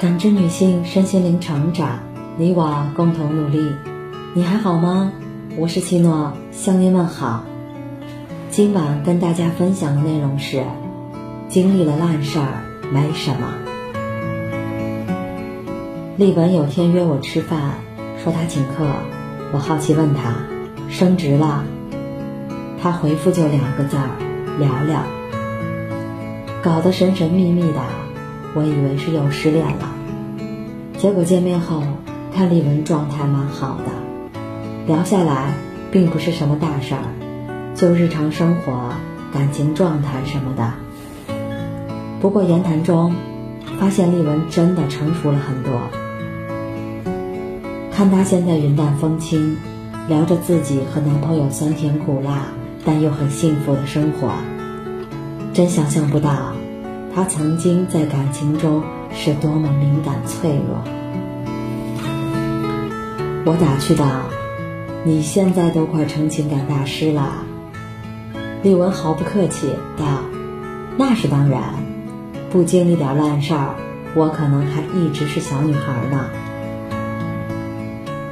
感知女性身心灵成长，你我共同努力。你还好吗？我是七诺，向您问好。今晚跟大家分享的内容是：经历了烂事儿没什么。丽文有天约我吃饭，说他请客，我好奇问他升职了，他回复就两个字儿：聊聊。搞得神神秘秘的，我以为是又失恋了。结果见面后，看丽文状态蛮好的，聊下来并不是什么大事儿，就日常生活、感情状态什么的。不过言谈中，发现丽文真的成熟了很多。看她现在云淡风轻，聊着自己和男朋友酸甜苦辣，但又很幸福的生活。真想象不到，她曾经在感情中是多么敏感脆弱。我打趣道：“你现在都快成情感大师了。”丽文毫不客气道：“那是当然，不经历点烂事儿，我可能还一直是小女孩呢。”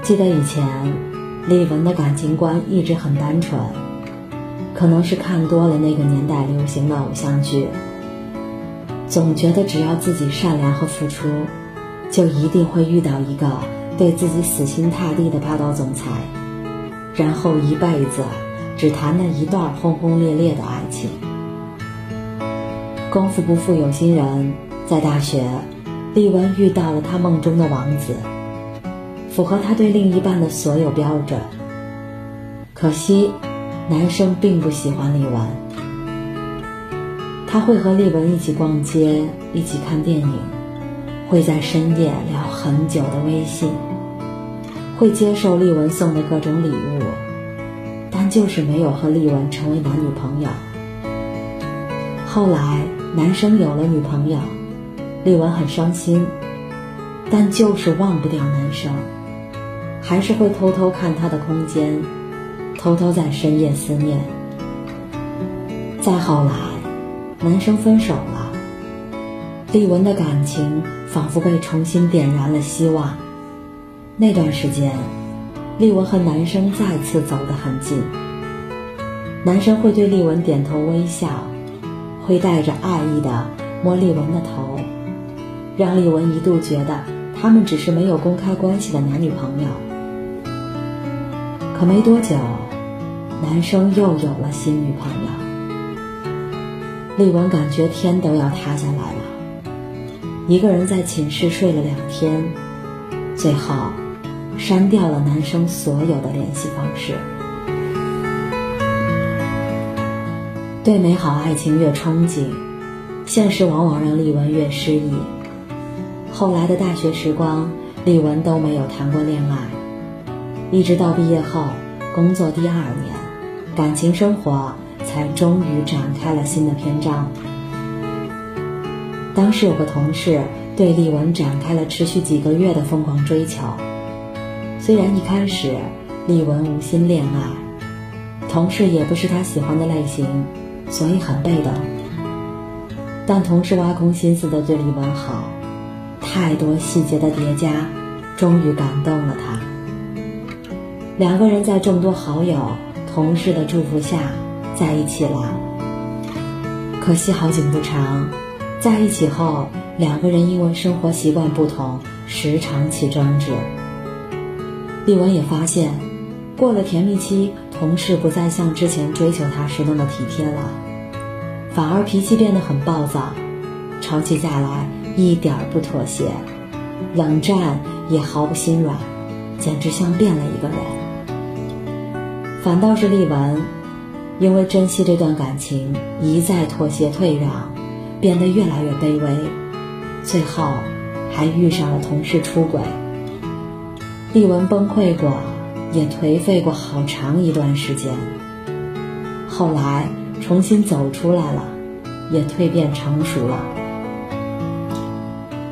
记得以前，丽文的感情观一直很单纯。可能是看多了那个年代流行的偶像剧，总觉得只要自己善良和付出，就一定会遇到一个对自己死心塌地的霸道总裁，然后一辈子只谈那一段轰轰烈烈的爱情。功夫不负有心人，在大学，丽文遇到了她梦中的王子，符合她对另一半的所有标准。可惜。男生并不喜欢丽文，他会和丽文一起逛街，一起看电影，会在深夜聊很久的微信，会接受丽文送的各种礼物，但就是没有和丽文成为男女朋友。后来男生有了女朋友，丽文很伤心，但就是忘不掉男生，还是会偷偷看他的空间。偷偷在深夜思念。再后来，男生分手了，丽文的感情仿佛被重新点燃了希望。那段时间，丽文和男生再次走得很近。男生会对丽文点头微笑，会带着爱意的摸丽文的头，让丽文一度觉得他们只是没有公开关系的男女朋友。可没多久。男生又有了新女朋友，丽文感觉天都要塌下来了。一个人在寝室睡了两天，最后删掉了男生所有的联系方式。对美好爱情越憧憬，现实往往让丽文越失意。后来的大学时光，丽文都没有谈过恋爱，一直到毕业后工作第二年。感情生活才终于展开了新的篇章。当时有个同事对丽文展开了持续几个月的疯狂追求，虽然一开始丽文无心恋爱，同事也不是他喜欢的类型，所以很被动。但同事挖空心思的对丽文好，太多细节的叠加，终于感动了他。两个人在众多好友。同事的祝福下，在一起了。可惜好景不长，在一起后，两个人因为生活习惯不同，时常起争执。丽文也发现，过了甜蜜期，同事不再像之前追求她时那么体贴了，反而脾气变得很暴躁，吵起架来一点儿不妥协，冷战也毫不心软，简直像变了一个人。反倒是丽文，因为珍惜这段感情，一再妥协退让，变得越来越卑微，最后还遇上了同事出轨。丽文崩溃过，也颓废过好长一段时间。后来重新走出来了，也蜕变成熟了。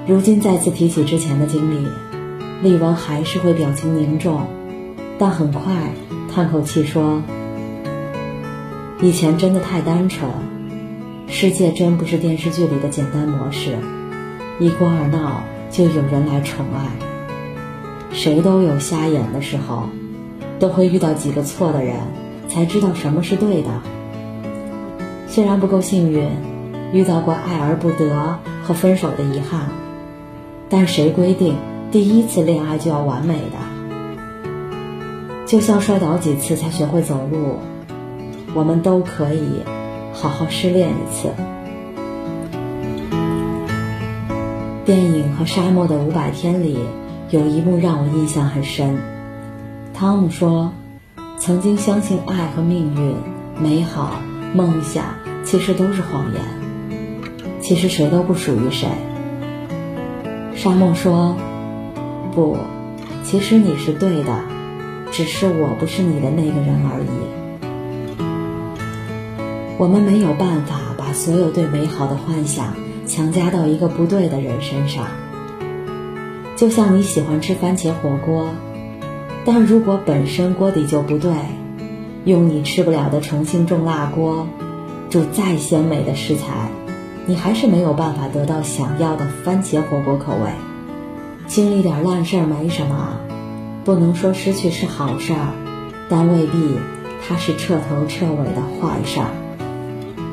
如今再次提起之前的经历，丽文还是会表情凝重，但很快。叹口气说：“以前真的太单纯，世界真不是电视剧里的简单模式，一哭二闹就有人来宠爱。谁都有瞎眼的时候，都会遇到几个错的人，才知道什么是对的。虽然不够幸运，遇到过爱而不得和分手的遗憾，但谁规定第一次恋爱就要完美的？就像摔倒几次才学会走路，我们都可以好好失恋一次。电影和沙漠的五百天里，有一幕让我印象很深。汤姆说：“曾经相信爱和命运、美好、梦想，其实都是谎言。其实谁都不属于谁。”沙漠说：“不，其实你是对的，只是我不是你的那个人而已。我们没有办法把所有对美好的幻想。”强加到一个不对的人身上，就像你喜欢吃番茄火锅，但如果本身锅底就不对，用你吃不了的重庆重辣锅，煮再鲜美的食材，你还是没有办法得到想要的番茄火锅口味。经历点烂事儿没什么，不能说失去是好事儿，但未必它是彻头彻尾的坏事儿。